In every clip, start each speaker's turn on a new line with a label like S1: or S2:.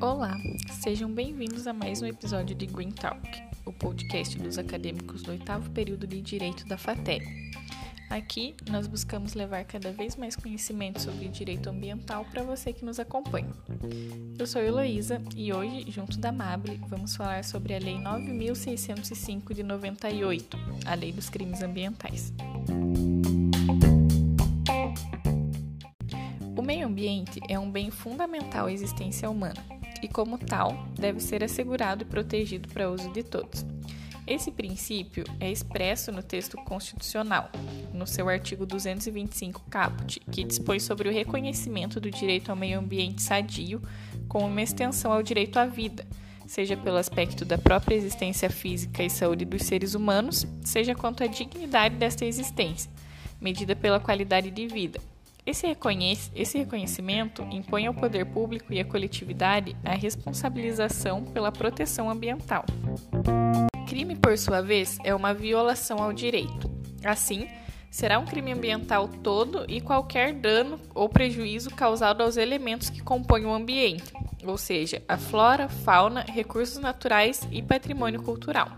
S1: Olá, sejam bem-vindos a mais um episódio de Green Talk, o podcast dos acadêmicos do oitavo período de Direito da FATEC. Aqui nós buscamos levar cada vez mais conhecimento sobre direito ambiental para você que nos acompanha. Eu sou Heloísa e hoje, junto da Mable, vamos falar sobre a Lei 9605 de 98, a Lei dos Crimes Ambientais. Meio ambiente é um bem fundamental à existência humana e, como tal, deve ser assegurado e protegido para uso de todos. Esse princípio é expresso no texto constitucional, no seu artigo 225 caput, que dispõe sobre o reconhecimento do direito ao meio ambiente sadio como uma extensão ao direito à vida, seja pelo aspecto da própria existência física e saúde dos seres humanos, seja quanto à dignidade desta existência, medida pela qualidade de vida. Esse, reconhece, esse reconhecimento impõe ao poder público e à coletividade a responsabilização pela proteção ambiental. Crime, por sua vez, é uma violação ao direito. Assim, será um crime ambiental todo e qualquer dano ou prejuízo causado aos elementos que compõem o ambiente, ou seja, a flora, fauna, recursos naturais e patrimônio cultural.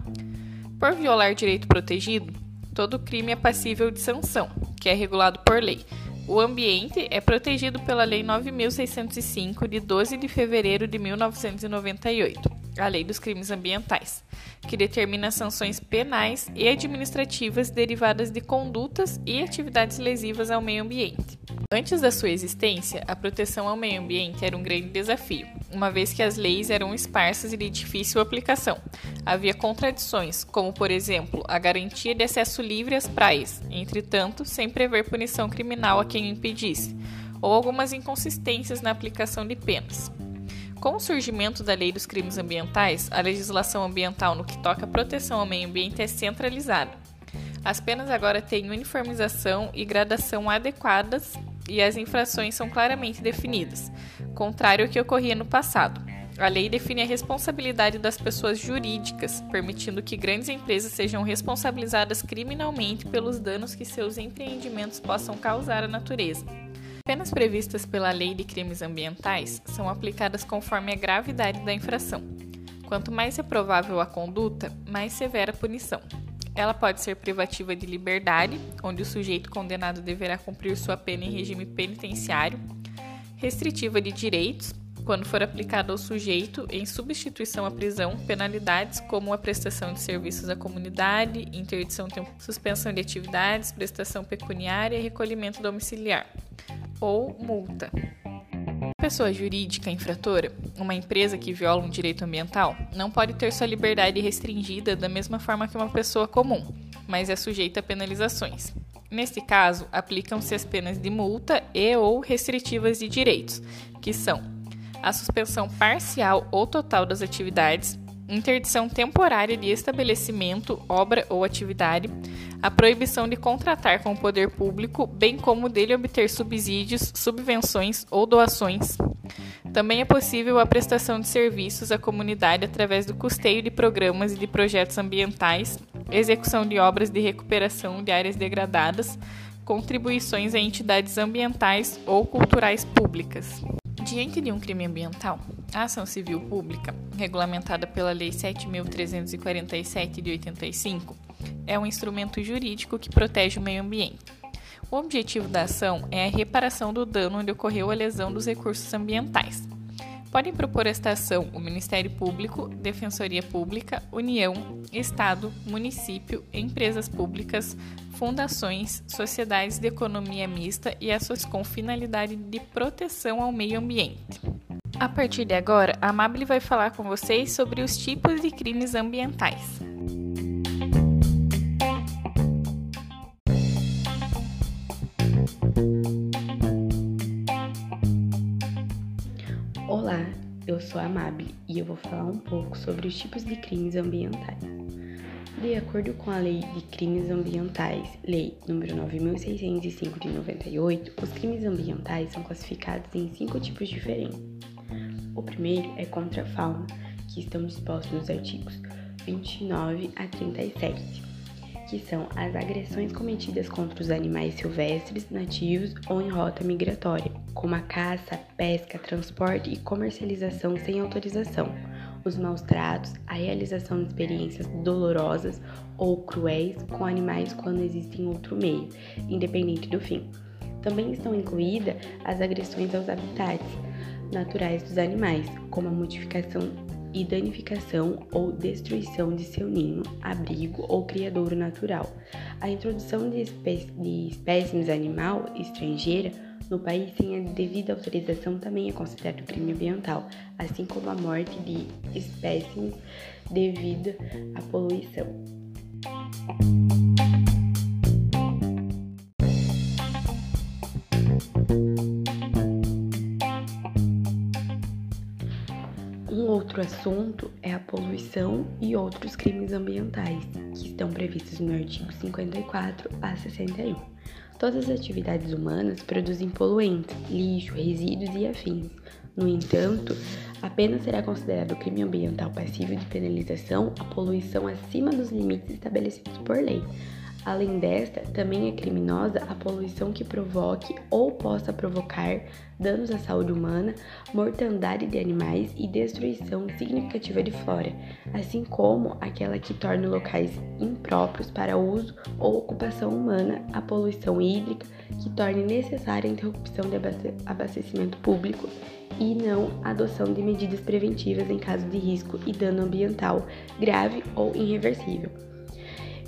S1: Por violar direito protegido, todo crime é passível de sanção, que é regulado por lei. O ambiente é protegido pela Lei 9605 de 12 de fevereiro de 1998 a Lei dos Crimes Ambientais, que determina sanções penais e administrativas derivadas de condutas e atividades lesivas ao meio ambiente. Antes da sua existência, a proteção ao meio ambiente era um grande desafio, uma vez que as leis eram esparsas e de difícil aplicação. Havia contradições, como, por exemplo, a garantia de acesso livre às praias, entretanto, sem prever punição criminal a quem o impedisse, ou algumas inconsistências na aplicação de penas. Com o surgimento da Lei dos Crimes Ambientais, a legislação ambiental no que toca à proteção ao meio ambiente é centralizada. As penas agora têm uniformização e gradação adequadas e as infrações são claramente definidas, contrário ao que ocorria no passado. A lei define a responsabilidade das pessoas jurídicas, permitindo que grandes empresas sejam responsabilizadas criminalmente pelos danos que seus empreendimentos possam causar à natureza penas previstas pela Lei de Crimes Ambientais são aplicadas conforme a gravidade da infração. Quanto mais reprovável a conduta, mais severa a punição. Ela pode ser privativa de liberdade, onde o sujeito condenado deverá cumprir sua pena em regime penitenciário, restritiva de direitos, quando for aplicada ao sujeito em substituição à prisão, penalidades como a prestação de serviços à comunidade, interdição suspensão de atividades, prestação pecuniária e recolhimento domiciliar ou multa. pessoa jurídica infratora, uma empresa que viola um direito ambiental, não pode ter sua liberdade restringida da mesma forma que uma pessoa comum, mas é sujeita a penalizações. Neste caso, aplicam-se as penas de multa e ou restritivas de direitos, que são a suspensão parcial ou total das atividades, interdição temporária de estabelecimento, obra ou atividade, a proibição de contratar com o poder público, bem como dele obter subsídios, subvenções ou doações. Também é possível a prestação de serviços à comunidade através do custeio de programas e de projetos ambientais, execução de obras de recuperação de áreas degradadas, contribuições a entidades ambientais ou culturais públicas. Diante de um crime ambiental, a ação civil pública, regulamentada pela Lei 7.347 de 85, é um instrumento jurídico que protege o meio ambiente. O objetivo da ação é a reparação do dano onde ocorreu a lesão dos recursos ambientais. Podem propor esta ação o Ministério Público, Defensoria Pública, União, Estado, município, empresas públicas, fundações, sociedades de economia mista e ações com finalidade de proteção ao meio ambiente. A partir de agora, a Amable vai falar com vocês sobre os tipos de crimes ambientais.
S2: E eu vou falar um pouco sobre os tipos de crimes ambientais. De acordo com a Lei de Crimes Ambientais, Lei nº 9605 de 98, os crimes ambientais são classificados em cinco tipos diferentes. O primeiro é contra a fauna, que estão dispostos nos artigos 29 a 37, que são as agressões cometidas contra os animais silvestres, nativos ou em rota migratória, como a caça, pesca, transporte e comercialização sem autorização, os maus tratos, a realização de experiências dolorosas ou cruéis com animais quando existe em outro meio, independente do fim. Também estão incluídas as agressões aos habitats naturais dos animais, como a modificação e danificação ou destruição de seu ninho, abrigo ou criadouro natural. A introdução de, espécies, de espécimes animal estrangeira no país sem a devida autorização também é considerado crime ambiental, assim como a morte de espécimes devido à poluição. Outro assunto é a poluição e outros crimes ambientais, que estão previstos no artigo 54 a 61. Todas as atividades humanas produzem poluentes, lixo, resíduos e afins. No entanto, apenas será considerado crime ambiental passivo de penalização a poluição acima dos limites estabelecidos por lei, Além desta, também é criminosa a poluição que provoque ou possa provocar danos à saúde humana, mortandade de animais e destruição significativa de flora, assim como aquela que torne locais impróprios para uso ou ocupação humana, a poluição hídrica que torne necessária a interrupção de abastecimento público e não a adoção de medidas preventivas em caso de risco e dano ambiental grave ou irreversível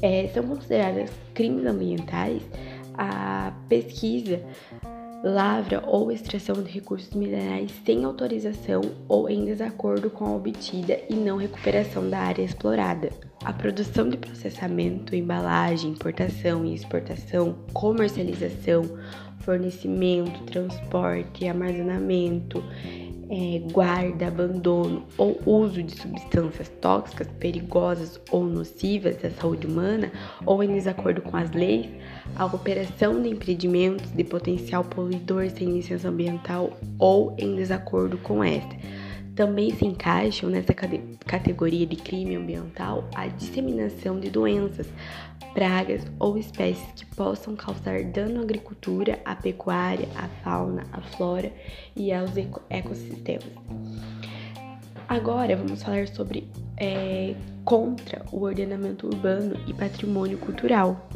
S2: é, são consideradas crimes ambientais a pesquisa, lavra ou extração de recursos minerais sem autorização ou em desacordo com a obtida e não recuperação da área explorada. A produção de processamento, embalagem, importação e exportação, comercialização, fornecimento, transporte, armazenamento, é, guarda, abandono ou uso de substâncias tóxicas, perigosas ou nocivas à saúde humana ou em desacordo com as leis, a operação de empreendimentos de potencial poluidor sem licença ambiental ou em desacordo com esta. Também se encaixam nessa categoria de crime ambiental a disseminação de doenças, pragas ou espécies que possam causar dano à agricultura, à pecuária, à fauna, à flora e aos ecossistemas. Agora vamos falar sobre é, contra o ordenamento urbano e patrimônio cultural,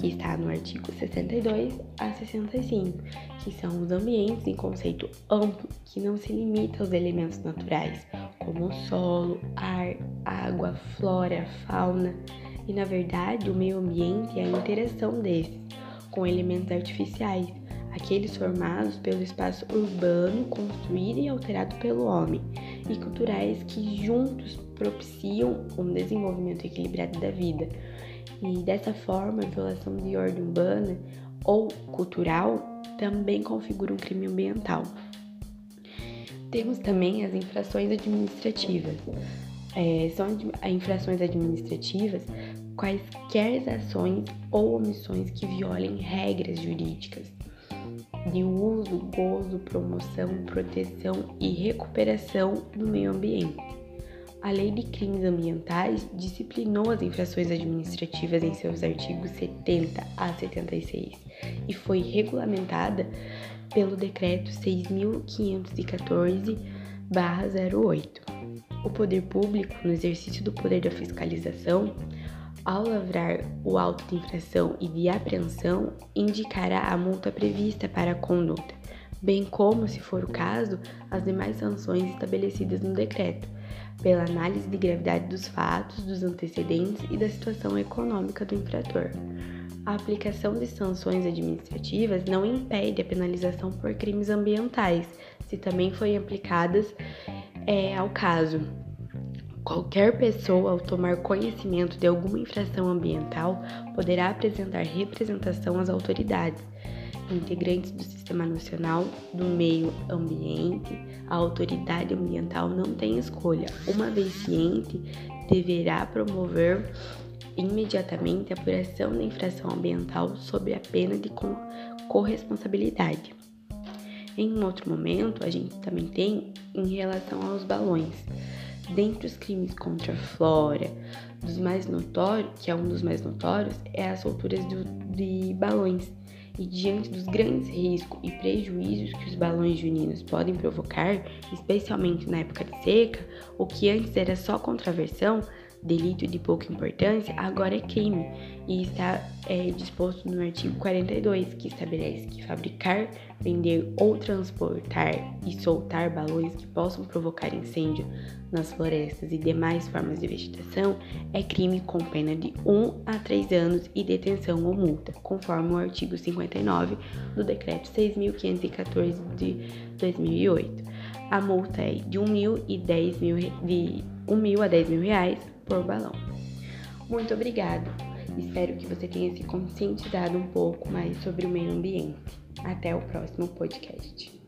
S2: que está no artigo 62 a 65, que são os ambientes em conceito amplo que não se limita aos elementos naturais, como o solo, ar, água, flora, fauna e, na verdade, o meio ambiente é a interação desses com elementos artificiais, aqueles formados pelo espaço urbano construído e alterado pelo homem, e culturais que juntos propiciam um desenvolvimento equilibrado da vida. E dessa forma, a violação de ordem urbana ou cultural também configura um crime ambiental. Temos também as infrações administrativas. É, são infrações administrativas quaisquer ações ou omissões que violem regras jurídicas de uso, gozo, promoção, proteção e recuperação do meio ambiente. A Lei de Crimes Ambientais disciplinou as infrações administrativas em seus artigos 70 a 76 e foi regulamentada pelo Decreto 6.514-08. O poder público, no exercício do poder da fiscalização, ao lavrar o auto de infração e de apreensão, indicará a multa prevista para a conduta, bem como, se for o caso, as demais sanções estabelecidas no decreto, pela análise de gravidade dos fatos, dos antecedentes e da situação econômica do infrator. A aplicação de sanções administrativas não impede a penalização por crimes ambientais, se também forem aplicadas é, ao caso, Qualquer pessoa, ao tomar conhecimento de alguma infração ambiental, poderá apresentar representação às autoridades, integrantes do Sistema Nacional do Meio Ambiente. A autoridade ambiental não tem escolha. Uma vez ciente, deverá promover imediatamente a apuração da infração ambiental sob a pena de corresponsabilidade. Em um outro momento, a gente também tem em relação aos balões. Dentre os crimes contra a flora, dos mais notórios, que é um dos mais notórios, é as solturas do, de balões. E diante dos grandes riscos e prejuízos que os balões juninos podem provocar, especialmente na época de seca, o que antes era só contraversão, delito de pouca importância, agora é crime e está é, disposto no artigo 42, que estabelece que fabricar, vender ou transportar e soltar balões que possam provocar incêndio nas florestas e demais formas de vegetação é crime com pena de 1 a 3 anos e detenção ou multa, conforme o artigo 59 do Decreto 6.514 de 2008. A multa é de 1 mil e 10 mil, de 1 mil a 10 mil reais por balão. Muito obrigada. Espero que você tenha se conscientizado um pouco mais sobre o meio ambiente. Até o próximo podcast.